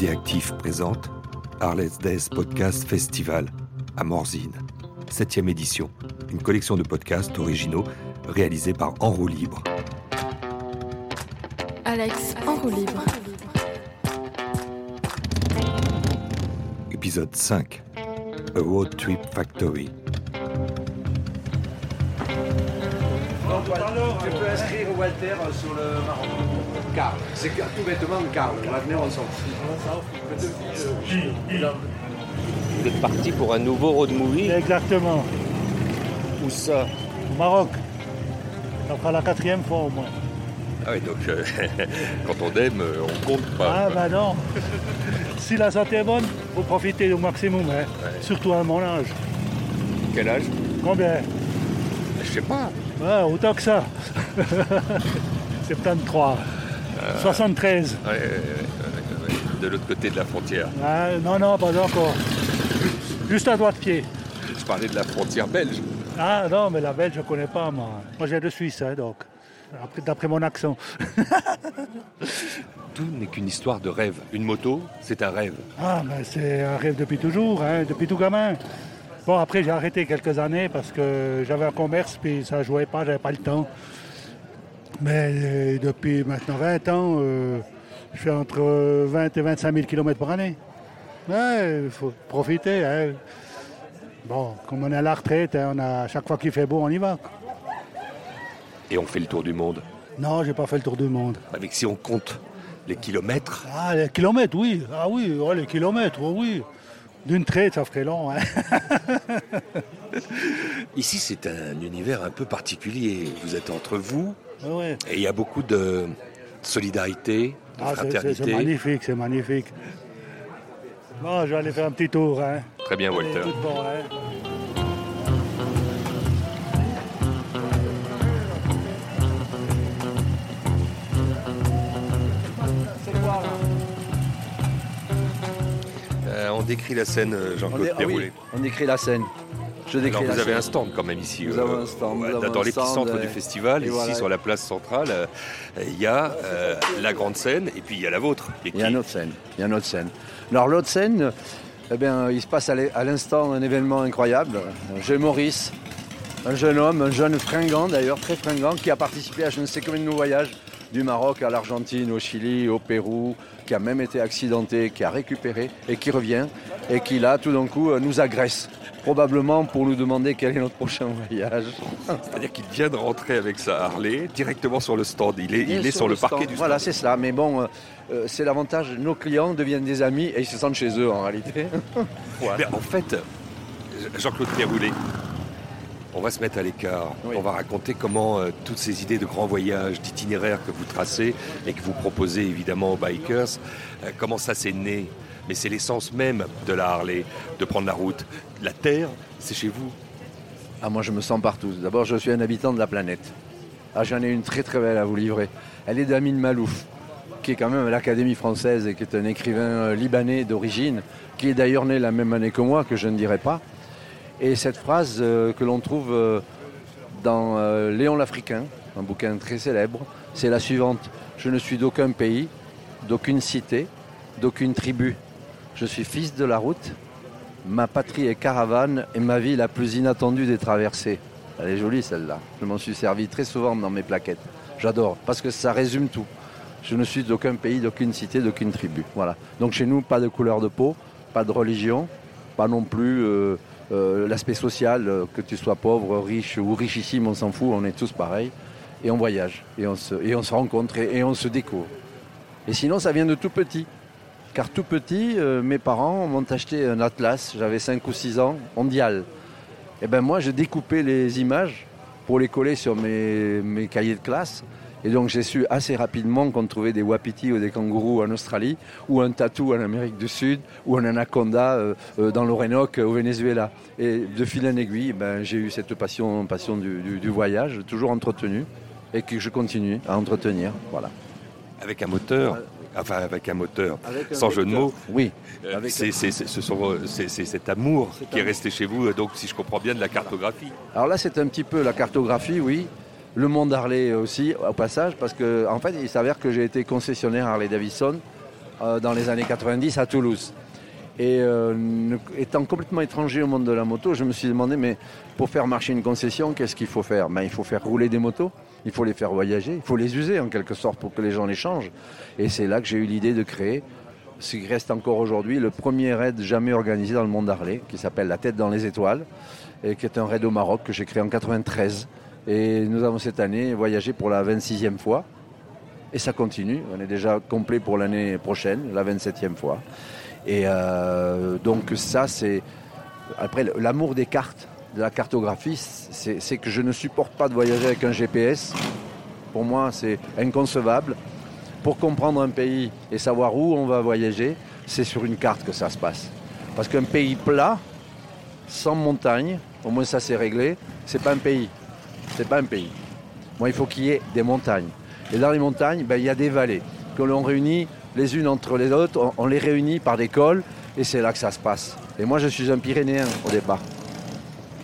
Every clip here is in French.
Idéactif présente Harley's Days Podcast Festival à Morzine, 7 édition, une collection de podcasts originaux réalisés par En roue libre. Alex en roue libre. Épisode 5 A Road Trip Factory. Tu peux inscrire Walter sur le Maroc. C'est tout bêtement Carl. L'avenir, on s'en fout. Vous êtes parti pour un nouveau road movie Exactement. Où ça Au Maroc. Ça fera la quatrième fois au moins. Ah oui, donc euh, quand on aime, euh, on compte pas. Ah bah non. si la santé est bonne, faut profiter au maximum. hein. Surtout à mon âge. Quel âge? Combien? Je sais pas. Ouais, autant que ça. 73. 73. Ouais, ouais, ouais, ouais. De l'autre côté de la frontière. Ah, non, non, pas encore. Juste à droite pied. Je parlais de la frontière belge. Ah non, mais la Belge, je connais pas, moi. Moi, j'ai de Suisse, hein, donc. Après- D'après mon accent. Tout n'est qu'une histoire de rêve. Une moto, c'est un rêve. Ah, mais c'est un rêve depuis toujours, hein, depuis tout gamin. Bon, après, j'ai arrêté quelques années parce que j'avais un commerce, puis ça jouait pas, j'avais pas le temps. Mais euh, depuis maintenant 20 ans, euh, je fais entre 20 et 25 000 km par année. Ouais, il faut profiter. hein. Bon, comme on est à la retraite, hein, on a, chaque fois qu'il fait beau, on y va. Et on fait le tour du monde? Non, j'ai pas fait le tour du monde. Avec si on compte les kilomètres, Ah, les kilomètres, oui. Ah oui, ouais, les kilomètres, oh oui. D'une traite, ça ferait long. hein. ici c'est un univers un peu particulier. Vous êtes entre vous Ouais, ouais. et il y a beaucoup de solidarité, de Ah, c'est- c'est fraternité. magnifique, c'est magnifique. Bon, je vais aller faire un petit tour. Hein. Très bien, Walter. Décrit la scène, euh, On, Jean-Claude ah oui, Déroulé. on écrit la scène. Je décris Alors la vous avez un stand quand même ici. Nous euh, avons un stand, nous ouais, avons dans l'épicentre stand, du euh, festival, et ici voilà. sur la place centrale, euh, il y a euh, la grande scène et puis il y a la vôtre. Il y a autre scène. Il y a une autre scène. Alors l'autre scène, eh bien, il se passe à l'instant un événement incroyable. J'ai Maurice, un jeune homme, un jeune fringant d'ailleurs, très fringant, qui a participé à je ne sais combien de nos voyages, du Maroc à l'Argentine, au Chili, au Pérou, qui a même été accidenté, qui a récupéré et qui revient et qui là, tout d'un coup, euh, nous agresse. Probablement pour nous demander quel est notre prochain voyage. C'est-à-dire qu'il vient de rentrer avec sa Harley directement sur le stand. Il est, il est sur, le stand. parquet du stand. Voilà, c'est cela. Mais bon, euh, euh, c'est l'avantage. Nos clients deviennent des amis et ils se sentent chez eux en réalité. Mais en fait, Jean-Claude Déroulé, on va se mettre à l'écart. Oui. On va raconter comment euh, toutes ces idées de grands voyages, d'itinéraires que vous tracez et que vous proposez évidemment aux bikers, euh, comment ça s'est né? Mais c'est l'essence même de la Harley, de prendre la route. La terre, c'est chez vous. Ah, moi, je me sens partout. D'abord, je suis un habitant de la planète. Ah, j'en ai une très très belle à vous livrer. Elle est d'Amin Malouf, qui est quand même à l'Académie française et qui est un écrivain euh, libanais d'origine, qui est d'ailleurs né la même année que moi, que je ne dirai pas. Et cette phrase euh, que l'on trouve euh, dans euh, Léon l'Africain, un bouquin très célèbre, c'est la suivante. Je ne suis d'aucun pays, d'aucune cité, d'aucune tribu. Je suis fils de la route, Ma patrie est caravane et ma vie la plus inattendue des traversées. Elle est jolie celle-là. Je m'en suis servi très souvent dans mes plaquettes. J'adore parce que ça résume tout. Je ne suis d'aucun pays, d'aucune cité, d'aucune tribu. Voilà. Donc chez nous, pas de couleur de peau, pas de religion, pas non plus euh, l'aspect social, euh, que tu sois pauvre, riche ou richissime, on s'en fout, on est tous pareils. Et on voyage, et on se, rencontre, et, on se découvre. Et sinon, ça vient de tout petit. Car tout petit, euh, mes parents m'ont acheté un atlas, j'avais 5 ou 6 ans, mondial. Et ben moi, j'ai découpé les images pour les coller sur mes cahiers de classe. Et donc j'ai su assez rapidement qu'on trouvait des wapitis ou des kangourous en Australie, ou un tatou en Amérique du Sud, ou un anaconda euh, euh, dans l'Orénoque au Venezuela. Et de fil en aiguille, ben, j'ai eu cette passion, passion du, du- du voyage, toujours entretenue, et que je continue à entretenir. Voilà. Avec un moteur, enfin avec un moteur, Avec un sans jeu de mots. Oui. Euh, c'est, ce cet amour qui est resté chez vous, donc si je comprends bien de la cartographie. Alors là, c'est un petit peu la cartographie, oui. Le monde Harley aussi, au passage, parce que en fait, il s'avère que j'ai été concessionnaire Harley Davidson euh, dans les années 90 à Toulouse. Et euh, étant complètement étranger au monde de la moto, je me suis demandé, mais pour faire marcher une concession, qu'est-ce qu'il faut faire? Ben, Il faut faire rouler des motos, il faut les faire voyager, il faut les user en quelque sorte pour que les gens les changent. Et c'est là que j'ai eu l'idée de créer ce qui reste encore aujourd'hui le premier raid jamais organisé dans le monde d'Arlé, qui s'appelle La tête dans les étoiles, et qui est un raid au Maroc que j'ai créé en 93. Et nous avons cette année voyagé pour la 26e fois. Et ça continue. On est déjà complet pour l'année prochaine, la 27e fois. Et euh, donc ça, c'est... Après, l'amour des cartes, de la cartographie, c'est que je ne supporte pas de voyager avec un GPS. Pour moi, c'est inconcevable. Pour comprendre un pays et savoir où on va voyager, c'est sur une carte que ça se passe. Parce qu'un pays plat, sans montagne, au moins ça c'est réglé, c'est pas un pays. C'est pas un pays. Moi, il faut qu'il y ait des montagnes. Et dans les montagnes, ben, il y a des vallées que l'on réunit les unes entre les autres, on, les réunit par des cols et c'est là que ça se passe. Et moi je suis un Pyrénéen au départ.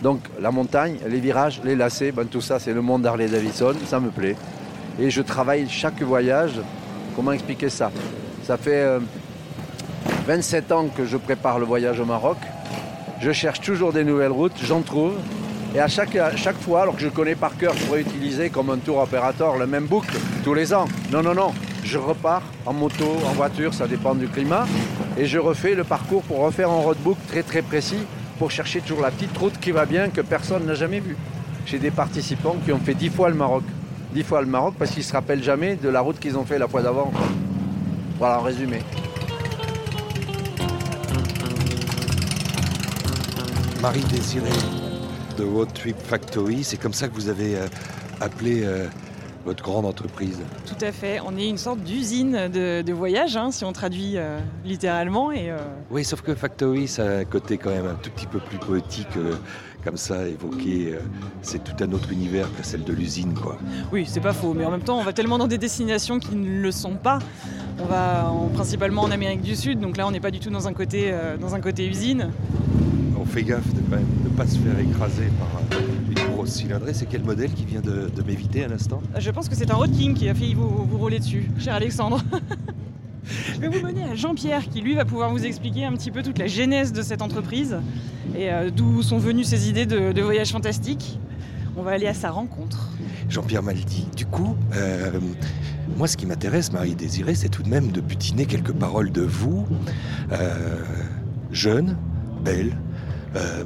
Donc la montagne, les virages, les lacets, ben, tout ça c'est le monde d'Harley Davidson, ça me plaît. Et je travaille chaque voyage. Comment expliquer ça? Ça fait 27 euh, ans que je prépare le voyage au Maroc. Je cherche toujours des nouvelles routes, j'en trouve. Et à chaque, à chaque fois, alors que je connais par cœur, je pourrais utiliser comme un tour opérateur le même boucle tous les ans. Non, non, non je repars en moto, en voiture, ça dépend du climat, et je refais le parcours pour refaire un roadbook très très précis pour chercher toujours la petite route qui va bien que personne n'a jamais vue. J'ai des participants qui ont fait dix fois le Maroc. Dix fois le Maroc parce qu'ils ne se rappellent jamais de la route qu'ils ont fait la fois d'avant. Voilà en résumé. Marie Désirée de Road Trip Factory, c'est comme ça que vous avez euh, appelé euh, votre grande entreprise. Tout à fait. On est une sorte d'usine de, voyage, hein, si on traduit euh, littéralement. Et, euh, Oui, sauf que Factory, ça a un côté quand même un tout petit peu plus poétique. Euh, comme ça, évoqué, c'est tout un autre univers que celle de l'usine, quoi. Oui, c'est pas faux, mais en même temps, on va tellement dans des destinations qui ne le sont pas. On va principalement en Amérique du Sud, donc là, on n'est pas du tout dans un côté, dans un côté usine. On fait gaffe de ne pas se faire écraser par cylindrée, c'est quel modèle qui vient de, m'éviter à l'instant? Je pense que c'est un Road King qui a failli vous, vous rouler dessus, cher Alexandre. Je vais vous mener à Jean-Pierre qui lui va pouvoir vous expliquer un petit peu toute la genèse de cette entreprise et euh, d'où sont venues ces idées de, voyage fantastique. On va aller à sa rencontre. Jean-Pierre Maldi, du coup, euh, moi ce qui m'intéresse, Marie Désirée, c'est tout de même de butiner quelques paroles de vous, euh, jeune, belle,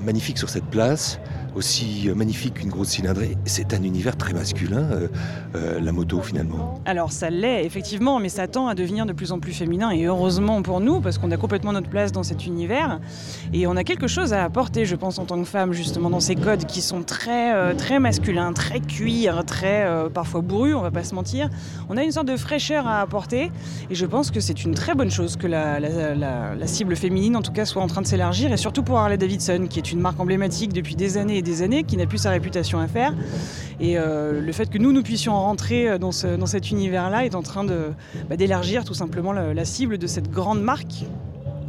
magnifique sur cette place, aussi euh, magnifique qu'une grosse cylindrée. C'est un univers très masculin, euh, euh, la moto finalement. Alors ça l'est effectivement, mais ça tend à devenir de plus en plus féminin et heureusement pour nous parce qu'on a complètement notre place dans cet univers et on a quelque chose à apporter, je pense, en tant que femme justement dans ces codes qui sont très très masculins, très cuir, très parfois bourrus, on va pas se mentir. On a une sorte de fraîcheur à apporter et je pense que c'est une très bonne chose que la, la cible féminine en tout cas soit en train de s'élargir et surtout pour Harley Davidson qui est une marque emblématique depuis des années des années, qui n'a plus sa réputation à faire. Et euh, le fait que nous, nous puissions rentrer dans, dans cet univers-là est en train bah, d'élargir tout simplement la cible de cette grande marque.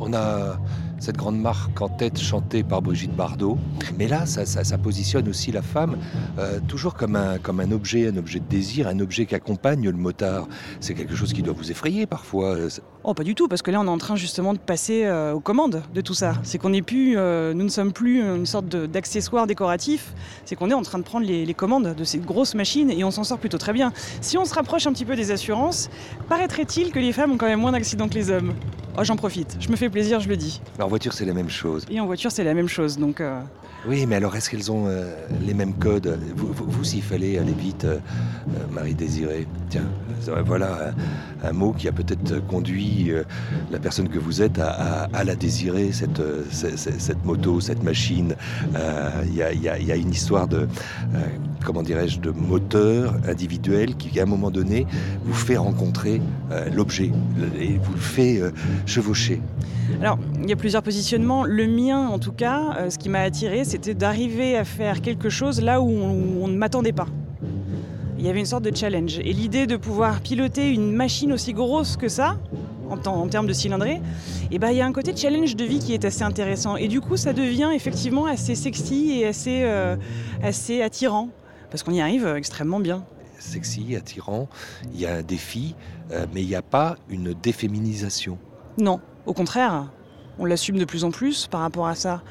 On a cette grande marque en tête chantée par Brigitte Bardot. Mais là, ça, positionne aussi la femme euh, toujours comme un, comme un objet, un objet de désir, un objet qui accompagne le motard. C'est quelque chose qui doit vous effrayer parfois. Oh, pas du tout, parce que là, on est en train justement de passer euh, aux commandes de tout ça. C'est qu'on n'est plus, euh, nous ne sommes plus une sorte d'accessoire décoratif, c'est qu'on est en train de prendre les, les, commandes de ces grosses machines et on s'en sort plutôt très bien. Si on se rapproche un petit peu des assurances, paraîtrait-il que les femmes ont quand même moins d'accidents que les hommes? Oh, j'en profite, je me fais plaisir, je le dis. En voiture, c'est la même chose. Et en voiture, c'est la même chose, donc... Euh, oui, mais alors est-ce qu'elles ont euh, les mêmes codes? Vous, s'il fallait aller vite, euh, Marie Désirée, tiens, voilà un, mot qui a peut-être conduit la personne que vous êtes à, la désirer, cette, cette, moto, cette machine. Il y, a, une histoire de, comment dirais-je, de moteur individuel qui, à un moment donné, vous fait rencontrer l'objet et vous le fait chevaucher. Alors, il y a plusieurs positionnements. Le mien, en tout cas, euh, ce qui m'a attiré, c'était d'arriver à faire quelque chose là où on, ne m'attendait pas. Il y avait une sorte de challenge. Et l'idée de pouvoir piloter une machine aussi grosse que ça, en, termes de cylindrée, et ben, il y a un côté challenge de vie qui est assez intéressant. Et du coup, ça devient effectivement assez sexy et assez, euh, assez attirant, parce qu'on y arrive extrêmement bien sexy, attirant, il y a un défi, euh, mais il n'y a pas une déféminisation Non, au contraire, on l'assume de plus en plus par rapport à ça.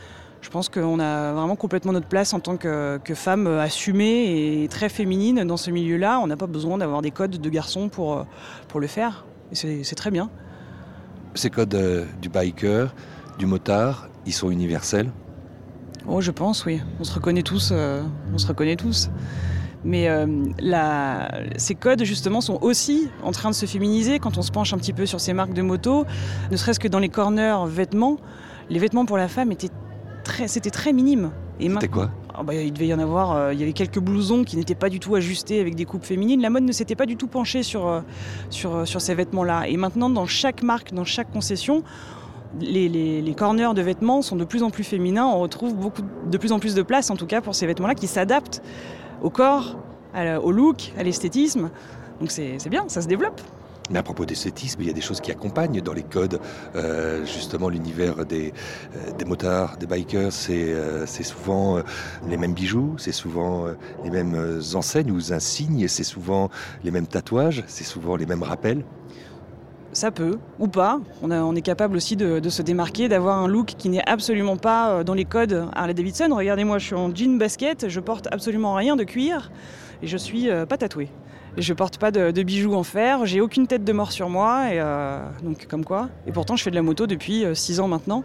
Je pense qu'on a vraiment complètement notre place en tant que, que femme assumée et très féminine dans ce milieu-là. On n'a pas besoin d'avoir des codes de garçons pour, pour le faire. Et c'est très bien. Ces codes euh, du biker, du motard, ils sont universels? Oh, je pense, oui. On se reconnaît tous. euh, on se reconnaît tous. Mais euh, la- ces codes, justement, sont aussi en train de se féminiser quand on se penche un petit peu sur ces marques de moto. Ne serait-ce que dans les corners vêtements, les vêtements pour la femme étaient très, c'était très minime. C'était quoi? Ah bah, euh, il y avait quelques blousons qui n'étaient pas du tout ajustés avec des coupes féminines. La mode ne s'était pas du tout penchée sur, euh, euh, ces vêtements-là. Et maintenant, dans chaque marque, dans chaque concession, les, les- corners de vêtements sont de plus en plus féminins. On retrouve beaucoup, de plus en plus de place, en tout cas, pour ces vêtements-là qui s'adaptent au corps, au look, à l'esthétisme. Donc c'est bien, ça se développe. Mais à propos d'esthétisme, il y a des choses qui accompagnent dans les codes, euh, justement l'univers des, euh, des motards, des bikers, c'est euh, souvent les mêmes bijoux, c'est souvent les mêmes enseignes ou insignes, c'est souvent les mêmes tatouages, c'est souvent les mêmes rappels. Ça peut, ou pas. On, est capable aussi de, se démarquer, d'avoir un look qui n'est absolument pas dans les codes Harley Davidson. Regardez-moi, je suis en jean basket, je porte absolument rien de cuir et je suis pas tatouée. Je porte pas de, bijoux en fer, j'ai aucune tête de mort sur moi, et euh, donc comme quoi. Et pourtant, je fais de la moto depuis 6 ans maintenant,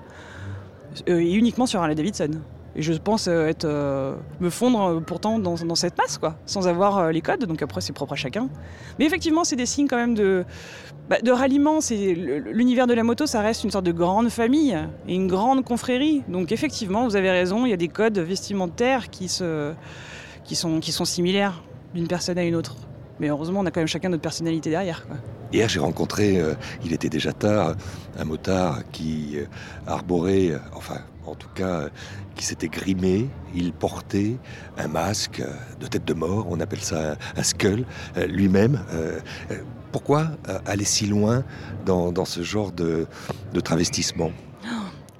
euh, et uniquement sur Harley Davidson. Et je pense euh, être, euh, me fondre euh, pourtant dans, cette masse, quoi, sans avoir euh, les codes. Donc après, c'est propre à chacun. Mais effectivement, c'est des signes quand même de, bah, ralliement. C'est l'univers de la moto, ça reste une sorte de grande famille et une grande confrérie. Donc effectivement, vous avez raison, il y a des codes vestimentaires qui sont similaires d'une personne à une autre. Mais heureusement, on a quand même chacun notre personnalité derrière. Quoi. Hier, j'ai rencontré, euh, il était déjà tard, un motard qui euh, arborait, euh, enfin, en tout cas, qui s'était grimé. Il portait un masque de tête de mort, on appelle ça un, un skull, lui-même. Pourquoi aller si loin dans, dans ce genre de, de travestissement?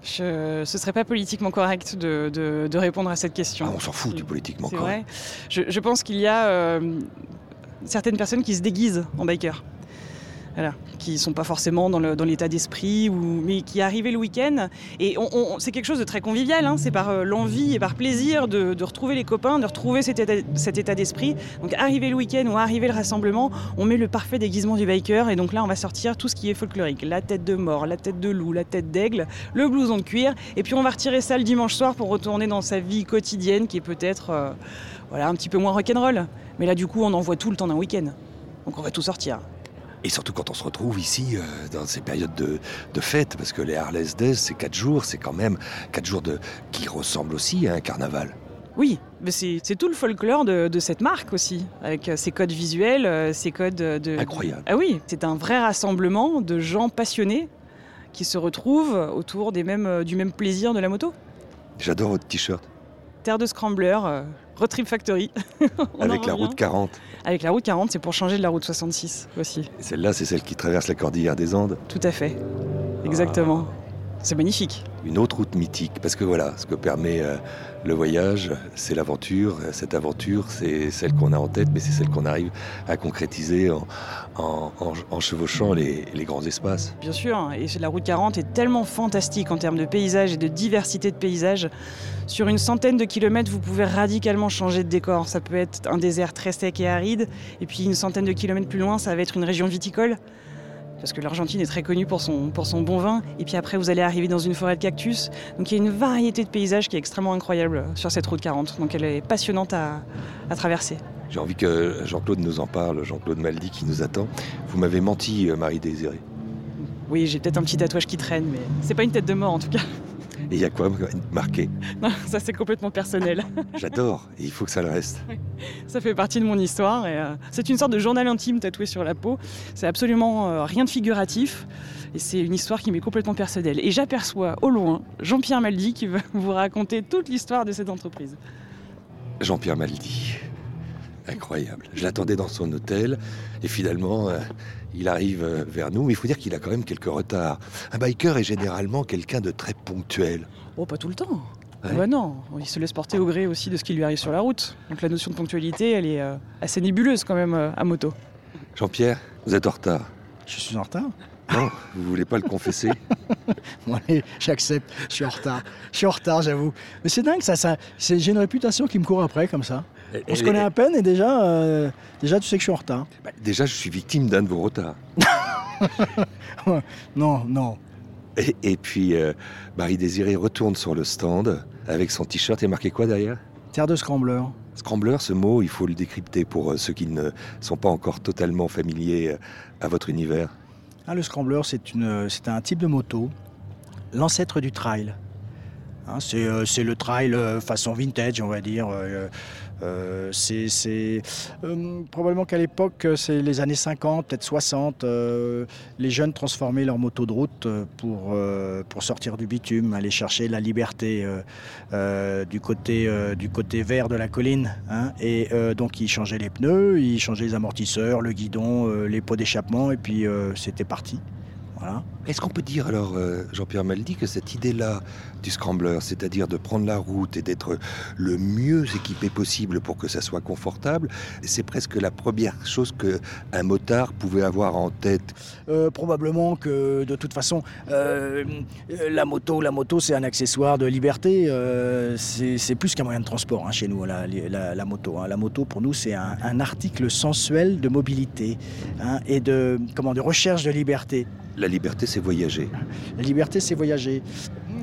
Je, ce serait pas politiquement correct de, de- de répondre à cette question. Ah, On s'en fout du politiquement correct. vrai. Je, je pense qu'il y a euh, certaines personnes qui se déguisent en biker. Voilà, qui sont pas forcément dans l'état d'esprit, ou, mais qui arrivaient le week-end. Et on- c'est quelque chose de très convivial, hein, c'est par euh, l'envie et par plaisir de, retrouver les copains, de retrouver cet état, cet état d'esprit. Donc arriver le week-end ou arriver le rassemblement, on met le parfait déguisement du biker, et donc là on va sortir tout ce qui est folklorique. La tête de mort, la tête de loup, la tête d'aigle, le blouson de cuir, et puis on va retirer ça le dimanche soir pour retourner dans sa vie quotidienne qui est peut-être euh, voilà, un petit peu moins rock'n'roll. Mais là, du coup, on en voit tout le temps d'un week-end. Donc on va tout sortir. Et surtout quand on se retrouve ici, euh, dans ces périodes de, de fête, parce que les Harley's Days, c'est quatre jours, c'est quand même quatre jours de, qui ressemblent aussi à un carnaval. Oui, mais c'est tout le folklore de, de cette marque aussi, avec euh, ses codes visuels, euh, ses codes de... Incroyable. Ah oui, c'est un vrai rassemblement de gens passionnés qui se retrouvent autour des mêmes, du même plaisir de la moto. J'adore votre t-shirt, Terre de Scrambler, euh, Road Trip Factory. Avec la route 40. Avec la route 40, c'est pour changer de la route 66 aussi. Et Celle-là, c'est celle qui traverse la cordillère des Andes. Tout à fait. Exactement. C'est magnifique. Une autre route mythique, parce que voilà, ce que permet euh, le voyage, c'est l'aventure. Cette aventure, c'est celle qu'on a en tête, mais c'est celle qu'on arrive à concrétiser en, en- en- en chevauchant les, les grands espaces. Bien sûr, et la route 40 est tellement fantastique en termes de paysage et de diversité de paysages. Sur une centaine de kilomètres, vous pouvez radicalement changer de décor. Ça peut être un désert très sec et aride, et puis une centaine de kilomètres plus loin, ça va être une région viticole. Parce que l'Argentine est très connue pour son, pour son bon vin. Et puis après, vous allez arriver dans une forêt de cactus. Donc il y a une variété de paysages qui est extrêmement incroyable sur cette route 40. Donc elle est passionnante à, à traverser. J'ai envie que Jean-Claude nous en parle, Jean-Claude Maldy qui nous attend. Vous m'avez menti, euh, Marie Désirée. Oui, j'ai peut-être un petit tatouage qui traîne, mais c'est pas une tête de mort en tout cas. Et il y a quoi marqué Non, ça c'est complètement personnel. J'adore, et il faut que ça le reste. Ça fait partie de mon histoire et euh, c'est une sorte de journal intime tatoué sur la peau. C'est absolument euh, rien de figuratif et c'est une histoire qui m'est complètement personnelle. Et j'aperçois au loin Jean-Pierre Maldy qui va vous raconter toute l'histoire de cette entreprise. Jean-Pierre Maldy. Incroyable. Je l'attendais dans son hôtel et finalement, euh, il arrive euh, vers nous. Mais il faut dire qu'il a quand même quelques retards. Un biker est généralement quelqu'un de très ponctuel. Oh, pas tout le temps. Ouais. Bah non, il se laisse porter au gré aussi de ce qui lui arrive sur la route. Donc la notion de ponctualité, elle est euh, assez nébuleuse quand même euh, à moto. Jean-Pierre, vous êtes en retard. Je suis en retard. Non, vous voulez pas le confesser? Bon, allez, j'accepte. Je suis en retard. Je suis en retard, j'avoue. Mais c'est dingue, ça. ça c'est, j'ai une réputation qui me court après, comme ça. On se connaît à peine et déjà, euh, déjà, tu sais que je suis en retard. Bah, Déjà, je suis victime d'un de vos retards. Non, non. Et, et puis, euh, Marie-Désirée retourne sur le stand avec son t-shirt. A marqué quoi derrière? Terre de scrambler. Scrambler, ce mot, il faut le décrypter pour euh, ceux qui ne sont pas encore totalement familiers à votre univers. Ah, le scrambler, c'est, un type de moto, l'ancêtre du trail. Hein, c'est, le trail façon vintage, on va dire. Euh, c'est, euh, probablement qu'à l'époque, c'est les années 50, peut-être 60, euh, les jeunes transformaient leur moto de route pour, sortir du bitume, aller chercher la liberté du, côté, vert de la colline. hein. et donc, ils changeaient les pneus, ils changeaient les amortisseurs, le guidon, les pots d'échappement, et puis c'était parti. Voilà. Est-ce qu'on peut dire alors, euh, Jean-Pierre Maldy, que cette idée-là du scrambler, c'est-à-dire de prendre la route et d'être le mieux équipé possible pour que ça soit confortable, c'est presque la première chose que un motard pouvait avoir en tête? Euh, probablement que de toute façon, euh, la moto, la moto, c'est un accessoire de liberté. c'est c'est plus qu'un moyen de transport hein, chez nous, la, la- la moto. hein. La moto, pour nous, c'est un, un article sensuel de mobilité hein, et de, comment, de recherche de liberté. La liberté, c'est voyager. La liberté, c'est voyager.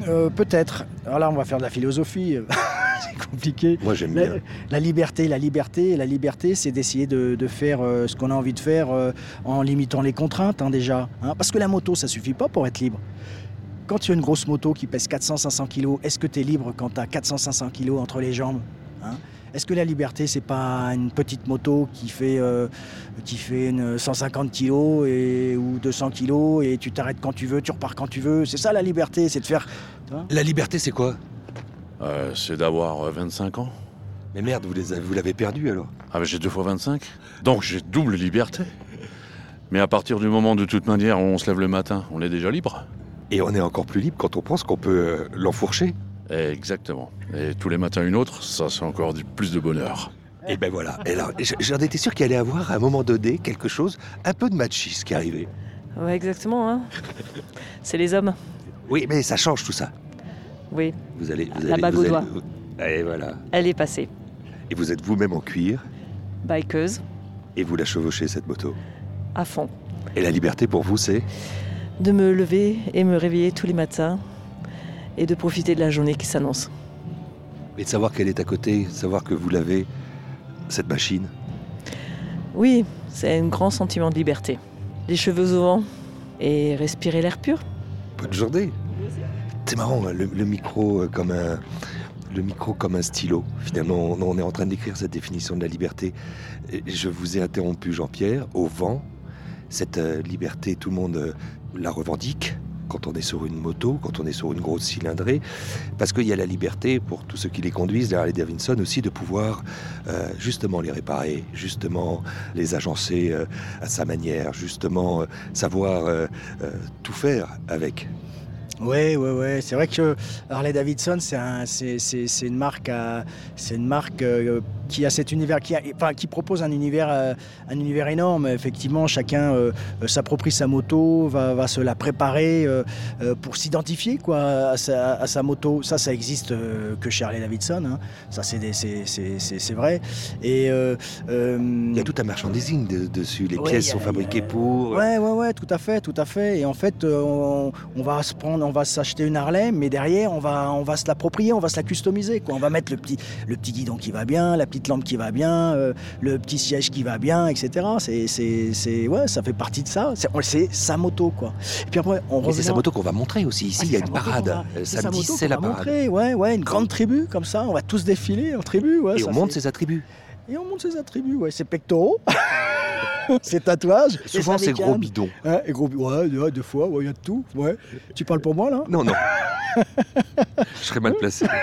Euh, Peut-être. Alors là, on va faire de la philosophie. c'est compliqué. Moi, j'aime bien. la liberté, la liberté, la liberté, c'est d'essayer de, de faire euh, ce qu'on a envie de faire euh, en limitant les contraintes hein, déjà. hein. Parce que la moto, ça suffit pas pour être libre. Quand tu as une grosse moto qui pèse 400-500 kg, est-ce que tu es libre quand tu as 400-500 kg entre les jambes hein? Est-ce que la liberté, c'est pas une petite moto qui fait, euh, qui fait une 150 kg et, ou 200 kg et tu t'arrêtes quand tu veux, tu repars quand tu veux? C'est ça la liberté, c'est de faire. La liberté, c'est quoi? Euh, c'est d'avoir euh, 25 ans. Mais merde, vous les avez- vous l'avez perdu alors? Ah ben j'ai deux fois 25. Donc j'ai double liberté. Mais à partir du moment de toute manière où on se lève le matin, on est déjà libre. Et on est encore plus libre quand on pense qu'on peut euh, l'enfourcher. Exactement. Et tous les matins une autre, ça c'est encore du plus de bonheur. Et ben voilà. Et j- j'en étais sûr qu'il allait avoir à un moment donné quelque chose, un peu de machisme qui arrivait. Ouais, exactement. hein. C'est les hommes. Oui, mais ça change tout ça. Oui, Vous allez, vous La allez, bague vous au allez- Et voilà. elle est passée. Et vous êtes vous-même en cuir Bikeuse, et vous la chevauchez cette moto. à fond. Et la liberté pour vous, c'est? De me lever et me réveiller tous les matins et de profiter de la journée qui s'annonce. et de savoir qu'elle est à côté, savoir que vous l'avez cette machine. Oui, c'est un grand sentiment de liberté. Les cheveux au vent et respirer l'air pur. Bonne journée. C'est marrant, hein, le, le micro euh, comme un le micro comme un stylo. Finalement, on, on est en train d'écrire cette définition de la liberté. Je vous ai interrompu, Jean-Pierre, au vent. Cette euh, liberté, tout le monde euh, la revendique quand on est sur une moto, quand on est sur une grosse cylindrée, parce qu'il y a la liberté pour tous ceux qui les conduisent, les Harley Davidson aussi, de pouvoir euh, justement les réparer, justement les agencer euh, à sa manière, justement euh, savoir tout faire avec. Ouais, ouais, ouais. C'est vrai que Harley Davidson, c'est un, c'est, c'est, c'est une marque, qui a cet univers, qui, a- enfin, qui propose un univers, euh, un univers énorme. Effectivement, chacun euh, euh, s'approprie sa moto, va, va se la préparer euh, pour s'identifier quoi à sa, à sa moto. Ça, ça existe que chez Harley Davidson. hein. Ça, c'est, des- c'est, c'est, c'est, c'est vrai. Et Il y a tout un merchandising de- dessus. Les Ouais, pièces a- sont fabriquées pour. Ouais, ouais, ouais, tout à fait, tout à fait. Et en fait, on, on va se prendre, on va s'acheter une Harley, mais derrière, on va, on va se l'approprier, on va se la customiser. Quoi. On va mettre le petit, le petit guidon qui va bien, la petite lampe qui va bien, euh, le petit siège qui va bien, etc. C'est, c'est, c'est, ouais, ça fait partie de ça. C'est, sa moto, quoi. Et puis après, on Mais c'est sa moto qu'on va montrer aussi. Ici, Ah, il y a une parade. va- Euh, c'est sa Samedi, moto c'est la parade. montrer, ouais, ouais, une grande tribu comme ça. On va tous défiler en tribu, ouais. Et ça on monte fait- ses attributs. Et on monte ses attributs, ouais, ses pectoraux, ses tatouages. Souvent, c'est gros bidon. Hein, et gros, ouais, deux fois, ouais, il y a de tout. Ouais. Tu parles pour moi là? Non, non. Je serais mal placé.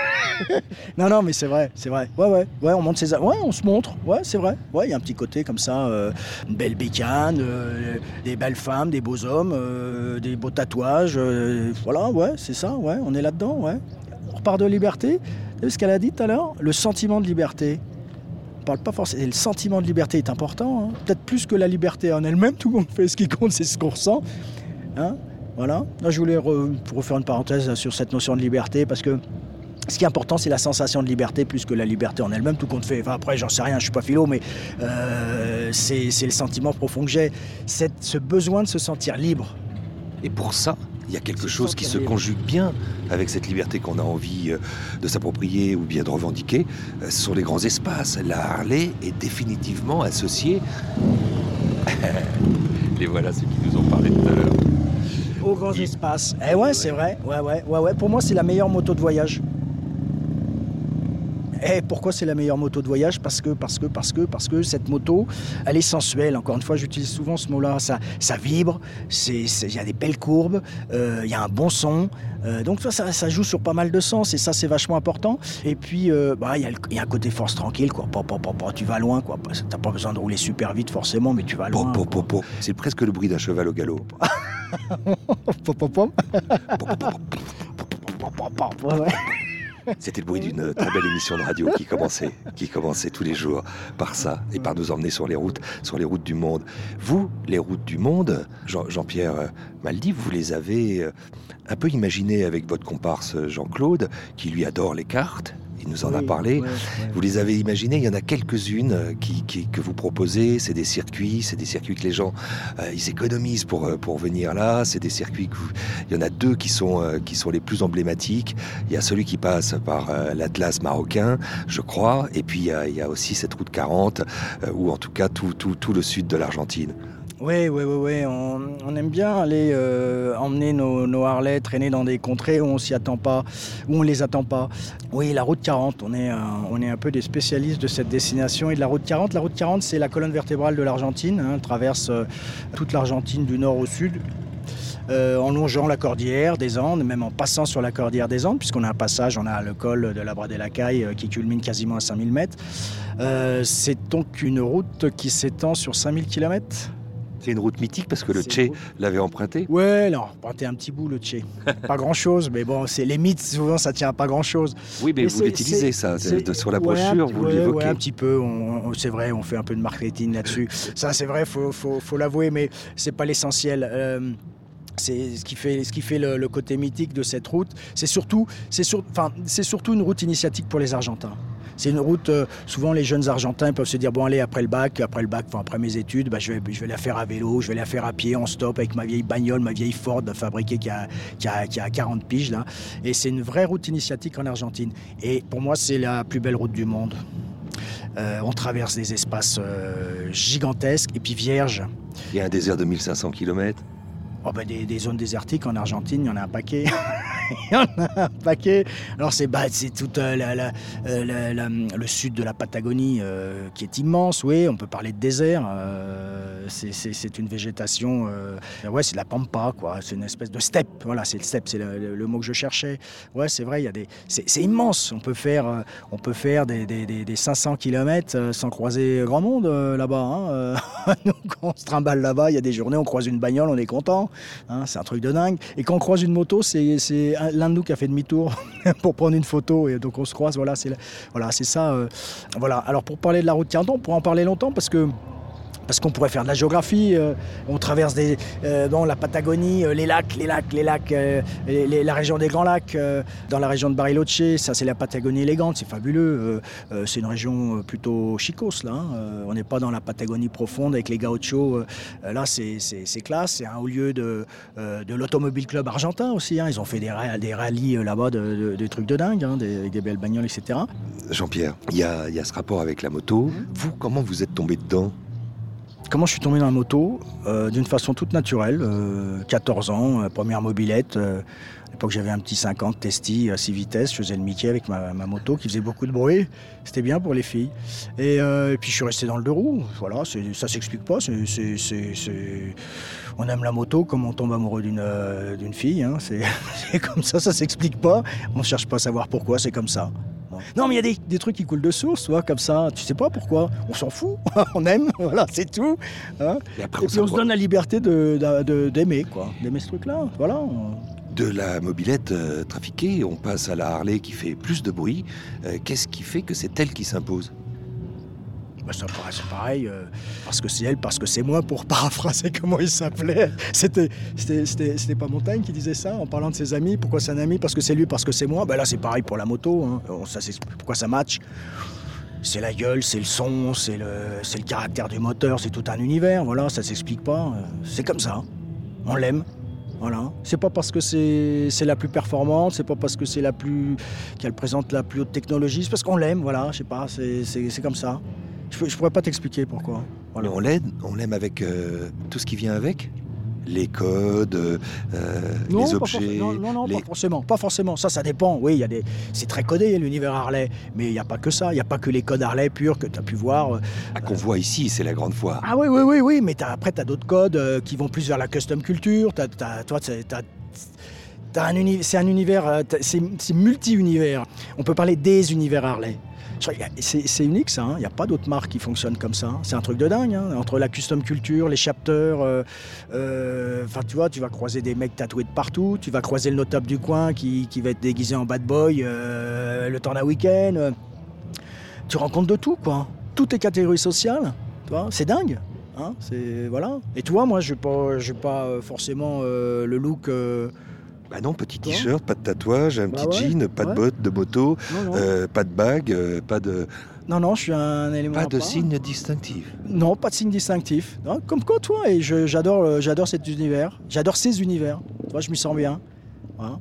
Non, non, mais c'est vrai, c'est vrai. Ouais, ouais, ouais, on monte ses, ouais, on se montre. Ouais, c'est vrai. Ouais, il y a un petit côté comme ça, euh, une belle bécane, euh, des belles femmes, des beaux hommes, euh, des beaux tatouages. voilà, ouais, c'est ça. Ouais, on est là-dedans. Ouais. On repart de liberté. Vous savez ce qu'elle a dit tout à l'heure? Le sentiment de liberté. On parle pas forcément. Le sentiment de liberté est important, hein. peut-être plus que la liberté en elle-même. Tout le monde fait ce qui compte, c'est ce qu'on ressent. Hein. voilà. Là, je voulais refaire une parenthèse sur cette notion de liberté parce que ce qui est important, c'est la sensation de liberté plus que la liberté en elle-même, tout compte fait. Enfin, après, j'en sais rien, je suis pas philo, mais euh, c'est le sentiment profond que j'ai. Ce besoin de se sentir libre. Et pour ça, il y a quelque chose qui se conjugue bien avec cette liberté qu'on a envie euh, de s'approprier ou bien de revendiquer. Euh, ce sont les grands espaces. La Harley est définitivement associée. les voilà ceux qui nous ont parlé tout à l'heure. Aux grands espaces. Eh ouais, c'est vrai. Ouais, ouais, ouais, ouais. Pour moi, c'est la meilleure moto de voyage. Et eh, pourquoi c'est la meilleure moto de voyage Parce que, parce que, parce que, parce que cette moto, elle est sensuelle. Encore une fois, j'utilise souvent ce mot-là. Ça, ça vibre, il y a des belles courbes, euh, il y a un bon son. Euh, donc ça, ça, joue sur pas mal de sens et ça, c'est vachement important. Et puis, euh, bah, il y, a un côté force tranquille. Quoi. tu vas loin. quoi. T'as pas besoin de rouler super vite forcément, mais tu vas loin. C'est presque le bruit d'un cheval au galop. C'était le bruit d'une très belle émission de radio qui commençait, qui commençait tous les jours par ça et par nous emmener sur les routes, sur les routes du monde. Vous, les routes du monde, Jean-Pierre euh, Maldi, vous les avez euh, un peu imaginées avec votre comparse Jean-Claude, qui lui adore les cartes il nous en a parlé. Vous les avez imaginées, il y en a quelques-unes euh, qui, que vous proposez, c'est des circuits, c'est des circuits que les gens, euh, ils économisent pour, euh, pour venir là, c'est des circuits que il y en a deux qui sont, qui sont les plus emblématiques. Il y a celui qui passe par l'Atlas marocain, je crois, et puis il y, a, il y a aussi cette route 40, ou en tout cas tout, tout, tout le sud de l'Argentine. Oui, oui, oui, oui. On, aime bien aller euh, emmener nos, nos, traîner dans des contrées où on s'y attend pas, où on les attend pas. Oui, la route 40, on est, un, on est un peu des spécialistes de cette destination et de la route 40. La route 40, c'est la colonne vertébrale de l'Argentine. Hein, traverse euh, toute l'Argentine du nord au sud. Euh, en longeant la cordillère des Andes, même en passant sur la cordillère des Andes, puisqu'on a un passage, on a le col de la Bradelacaille qui culmine quasiment à 5000 mètres. c'est donc une route qui s'étend sur 5000 km c'est une route mythique parce que le Tché l'avait emprunté Ouais, non, emprunté un petit bout le Tché. pas grand-chose, mais bon, c'est les mythes, souvent ça tient à pas grand-chose. Oui, mais, vous l'utilisez ça, sur la brochure, vous l'évoquez. Ouais, un petit peu, c'est vrai, on fait un peu de marketing là-dessus. ça, c'est vrai, faut, faut, faut l'avouer, mais c'est pas l'essentiel. Euh, c'est ce qui fait, ce qui fait le, côté mythique de cette route. C'est surtout, c'est surtout une route initiatique pour les Argentins. C'est une route, euh, souvent les jeunes Argentins peuvent se dire, bon allez, après le bac, après le bac, enfin, après mes études, bah, je, vais, je vais la faire à vélo, je vais la faire à pied, en stop, avec ma vieille bagnole, ma vieille Ford fabriquée qui a, qui a, qui a 40 piges là. Et c'est une vraie route initiatique en Argentine. Et pour moi, c'est la plus belle route du monde. Euh, on traverse des espaces euh, gigantesques et puis vierges. Il y a un désert de 1500 km Oh bah des, zones désertiques en Argentine, il y en a un paquet. il y en a un paquet. Alors c'est bah, tout euh, euh, le sud de la Patagonie euh, qui est immense, oui, on peut parler de désert. c'est une végétation, ouais, c'est de la pampa, quoi. C'est une espèce de steppe. Voilà, c'est le steppe, c'est le, mot que je cherchais. Ouais, c'est vrai, il y a des, c'est immense. On peut faire, on peut faire des, des 500 km sans croiser grand monde là-bas. Hein. On se trimballe là-bas, il y a des journées, on croise une bagnole, on est content. Hein, c'est un truc de dingue. Et quand on croise une moto, c'est l'un de nous qui a fait demi-tour pour prendre une photo. Et donc on se croise. Voilà, c'est voilà, ça. Euh, voilà. Alors pour parler de la route 40, on pourrait en parler longtemps parce que parce qu'on pourrait faire de la géographie. Euh, on traverse des, euh, dans la Patagonie, euh, les lacs, les lacs, les lacs, la région des Grands Lacs, dans la région de Bariloche, ça c'est la Patagonie élégante, c'est fabuleux. c'est une région plutôt chicos là. Hein. on n'est pas dans la Patagonie profonde avec les gauchos. là c'est classe, c'est un haut lieu de, de l'Automobile Club argentin aussi. Hein. Ils ont fait des, des rallyes là-bas, de, des trucs de dingue, hein, des, avec des belles bagnoles, etc. Jean-Pierre, il y a, y a ce rapport avec la moto. Mmh. Vous, comment vous êtes tombé dedans? Comment je suis tombé dans la moto euh, D'une façon toute naturelle. 14 euh, ans, euh, première mobilette. à l'époque, j'avais un petit 50 Testi à 6 vitesses. Je faisais le Mickey avec ma, moto qui faisait beaucoup de bruit. C'était bien pour les filles. Et, puis, je suis resté dans le deux roues. Voilà, ça s'explique pas. On aime la moto comme on tombe amoureux d'une fille. Hein. C'est comme ça, ça s'explique pas. On ne cherche pas à savoir pourquoi, c'est comme ça. Non, mais il y a des, trucs qui coulent de source, toi, comme ça. Tu sais pas pourquoi. On s'en fout. on aime. Voilà, c'est tout. Hein. et, puis on se donne la liberté d'aimer, quoi. D'aimer ce truc-là. Voilà. De la mobilette euh, trafiquée, on passe à la Harley qui fait plus de bruit. Euh, qu'est-ce qui fait que c'est elle qui s'impose? Bah, ça pareil, euh, parce que c'est elle, parce que c'est moi, pour paraphraser comment il s'appelait. C'était, c'était, pas Montagne qui disait ça en parlant de ses amis. Pourquoi c'est un ami? Parce que c'est lui, parce que c'est moi. Bah là, c'est pareil pour la moto. hein. On- Ça, pourquoi ça match? C'est la gueule, c'est le son, c'est le, c'est le caractère du moteur, c'est tout un univers. Voilà, ça s'explique pas. euh, C'est comme ça. On l'aime. Voilà. C'est pas parce que c'est, la plus performante, c'est pas parce que c'est la plus qu'elle présente la plus haute technologie, c'est parce qu'on l'aime. Voilà, je sais pas, c'est comme ça. Je, je pourrais pas t'expliquer pourquoi. Mais on l'aime, on l'aime avec euh, tout ce qui vient avec Les codes, euh, Non, les pas objets. forcément. non, non, non, les- pas forcément. Pas forcément. Ça, ça dépend. Oui, il y a des. C'est très codé l'univers Harley, mais il n'y a pas que ça. Il n'y a pas que les codes Harley purs que tu as pu voir. euh. Ah, qu'on voit ici, c'est la grande foire. Ah oui, oui, oui, oui. Mais t'as- après, tu as d'autres codes euh, qui vont plus vers la custom culture. T'as- t'as- toi, c'est- t'as- t'as un uni- c'est un univers, euh, c'est c'est multi-univers. On peut parler des univers Harley. C'est unique ça, hein. il n'y a pas d'autres marques qui fonctionnent comme ça. hein. C'est un truc de dingue, hein. entre la custom culture, les chapters, euh, euh, enfin tu vois, tu vas croiser des mecs tatoués de partout, tu vas croiser le notable du coin qui, qui va être déguisé en bad boy euh, le temps d'un week-end. Tu rencontres de tout quoi, toutes les catégories sociales, c'est dingue. c'est voilà. Et tu vois, moi, je n'ai pas, pas forcément le look. Bah non, petit Toi t-shirt, pas de tatouage, un Bah petit ouais, jean, pas de bottes de moto, non, non. euh, pas de bague, euh, pas de, non, non, je suis un élément. pas de part. signe distinctif. Non, pas de signe distinctif. Non, comme quoi, toi, et j'adore, euh, j'adore cet univers. J'adore ces univers. Tu vois, je m'y sens bien. Voilà.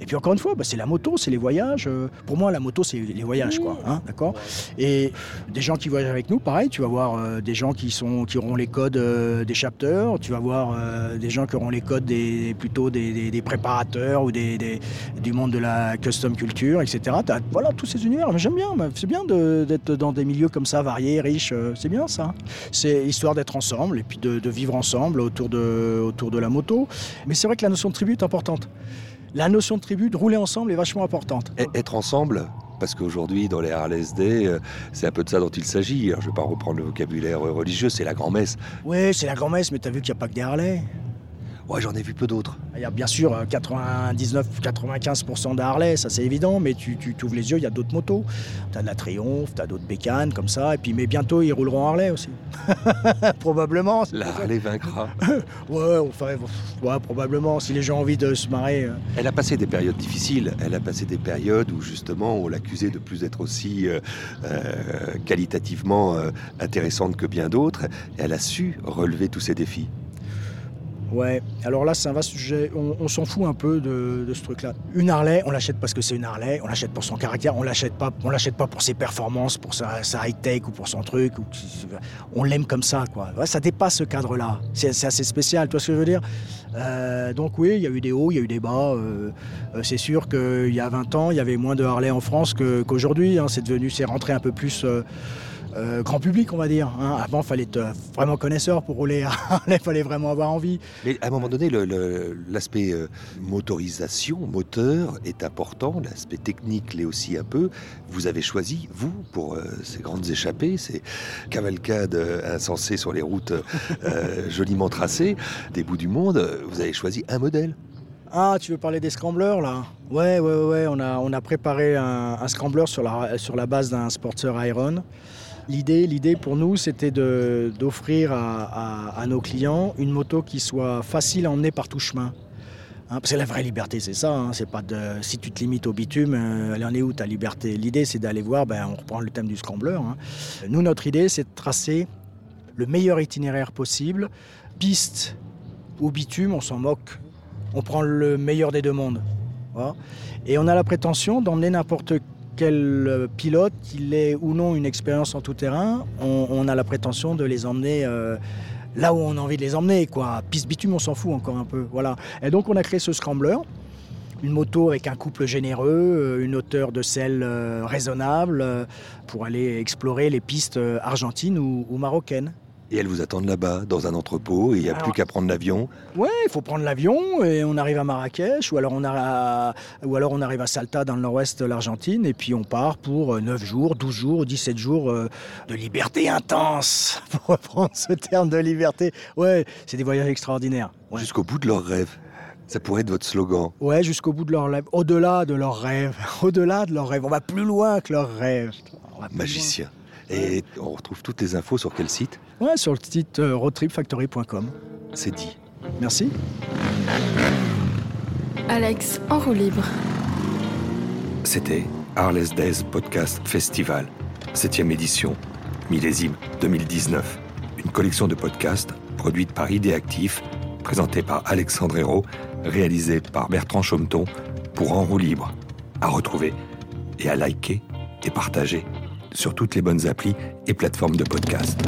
Et puis encore une fois, bah, c'est la moto, c'est les voyages. Euh, Pour moi, la moto, c'est les voyages, quoi. hein, d'accord? Et des gens qui voyagent avec nous, pareil, tu vas voir euh, des gens qui, sont, qui auront les codes euh, des chapters, tu vas voir euh, des gens qui auront les codes des, plutôt des, des- des préparateurs ou des, des- du monde de la custom culture, etc. Voilà, tous ces univers. J'aime bien, c'est bien de- d'être dans des milieux comme ça, variés, riches. C'est bien ça. C'est histoire d'être ensemble et puis de, de vivre ensemble autour de, autour de la moto. Mais c'est vrai que la notion de tribu est importante. La notion de tribu, de rouler ensemble, est vachement importante. Et- être ensemble, parce qu'aujourd'hui, dans les Harley-SD, euh, c'est un peu de ça dont il s'agit. Alors, je ne vais pas reprendre le vocabulaire religieux, c'est la grand-messe. Ouais, c'est la grand-messe, mais t'as vu qu'il n'y a pas que des Harley. Ouais, j'en ai vu peu d'autres. Il y a bien sûr euh, 99-95% de Harley, ça c'est évident, mais tu, tu ouvres les yeux, il y a d'autres motos. T'as de la Triumph, t'as d'autres bécanes comme ça, et puis mais bientôt ils rouleront Harley aussi. probablement. La. Harley vaincra. Ouais, enfin, ouais, probablement, si les gens ont envie de se marrer. euh. Elle a passé des périodes difficiles. Elle a passé des périodes où justement on l'accusait de plus être aussi euh, euh, qualitativement euh, intéressante que bien d'autres. Et elle a su relever tous ces défis. Ouais, alors là, c'est un vaste sujet. On, s'en fout un peu de, ce truc-là. Une Harley, on l'achète parce que c'est une Harley, on l'achète pour son caractère, on l'achète pas, on l'achète pas pour ses performances, pour sa, high-tech ou pour son truc. On l'aime comme ça, quoi. Ça dépasse ce cadre-là. C'est assez spécial, tu vois ce que je veux dire? Euh, Donc oui, il y a eu des hauts, il y a eu des bas. Euh, euh, c'est sûr qu'il y a 20 ans, il y avait moins de Harley en France qu'aujourd'hui. hein. C'est devenu, c'est rentré un peu plus. Euh, grand public, on va dire. hein. Avant, il fallait être euh, vraiment connaisseur pour rouler il fallait vraiment avoir envie. Mais à un moment donné, l'aspect euh, motorisation, moteur, est important. L'aspect technique l'est aussi un peu. Vous avez choisi, vous, pour euh, ces grandes échappées, ces cavalcades insensées sur les routes joliment tracées des bouts du monde, vous avez choisi un modèle. Ah, tu veux parler des scramblers là? Ouais, ouais, ouais, ouais, On a, on a préparé un, un scrambler sur la, sur la base d'un Sportster Iron. L'idée, l'idée pour nous, c'était d'offrir à, nos clients une moto qui soit facile à emmener par tout chemin. Hein, que la vraie liberté, c'est ça. hein, c'est pas de, si tu te limites au bitume, euh, elle en est où ta liberté? L'idée, c'est d'aller voir. Ben, on reprend le thème du scrambler. hein. Nous, notre idée, c'est de tracer le meilleur itinéraire possible, piste ou bitume, on s'en moque. On prend le meilleur des deux mondes. Et on a la prétention d'emmener n'importe quel euh, pilote, qu'il ait ou non une expérience en tout terrain, on, a la prétention de les emmener euh, là où on a envie de les emmener. Quoi. Piste bitume, on s'en fout encore un peu. Voilà. Et donc on a créé ce scrambler, une moto avec un couple généreux, euh, une hauteur de selle raisonnable, pour aller explorer les pistes argentines ou marocaines. Et elles vous attendent là-bas, dans un entrepôt, et il n'y a Alors- plus qu'à prendre l'avion. Ouais, il faut prendre l'avion et on arrive à Marrakech ou alors on, a, ou alors on arrive à Salta dans le nord-ouest de l'Argentine et puis on part pour euh, 9 jours, 12 jours, 17 jours euh, de liberté intense, pour reprendre ce terme de liberté. Ouais, c'est des voyages extraordinaires. Ouais, Jusqu'au bout de leurs rêves. Ça pourrait être votre slogan. Ouais, jusqu'au bout de leurs rêves, au-delà de leurs rêves, au-delà de leurs rêves. On va plus loin que leurs rêves. Magicien. Et on retrouve toutes les infos sur quel site? Ouais, sur le site euh, roadtripfactory.com. C'est dit. Merci. Alex en roue libre. C'était Arles Days Podcast Festival, 7e édition, millésime 2019. Une collection de podcasts produite par Idéactif, présentée par Alexandre Hérault, réalisée par Bertrand Chaumeton pour En roue libre. À retrouver et à liker et partager sur toutes les bonnes applis et plateformes de podcast.